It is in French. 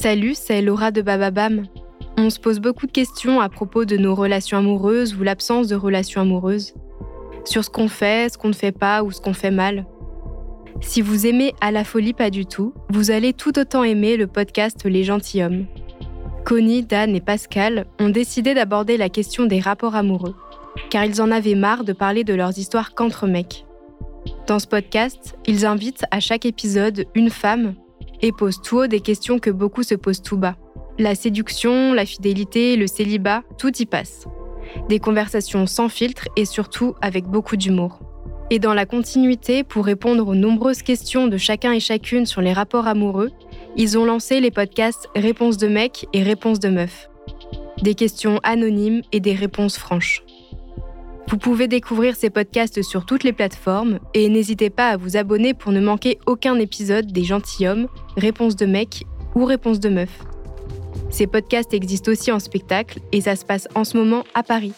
Salut, c'est Laura de Bababam. On se pose beaucoup de questions à propos de nos relations amoureuses ou l'absence de relations amoureuses. Sur ce qu'on fait, ce qu'on ne fait pas ou ce qu'on fait mal. Si vous aimez à la folie pas du tout, vous allez tout autant aimer le podcast Les Gentilhommes. Connie, Dan et Pascal ont décidé d'aborder la question des rapports amoureux, car ils en avaient marre de parler de leurs histoires qu'entre mecs. Dans ce podcast, ils invitent à chaque épisode une femme et posent tout haut des questions que beaucoup se posent tout bas. La séduction, la fidélité, le célibat, tout y passe. Des conversations sans filtre et surtout avec beaucoup d'humour. Et dans la continuité, pour répondre aux nombreuses questions de chacun et chacune sur les rapports amoureux, ils ont lancé les podcasts Réponses de mecs et Réponses de meufs. Des questions anonymes et des réponses franches. Vous pouvez découvrir ces podcasts sur toutes les plateformes et n'hésitez pas à vous abonner pour ne manquer aucun épisode des Gentilhommes, Réponses de mec ou Réponses de meuf. Ces podcasts existent aussi en spectacle et ça se passe en ce moment à Paris.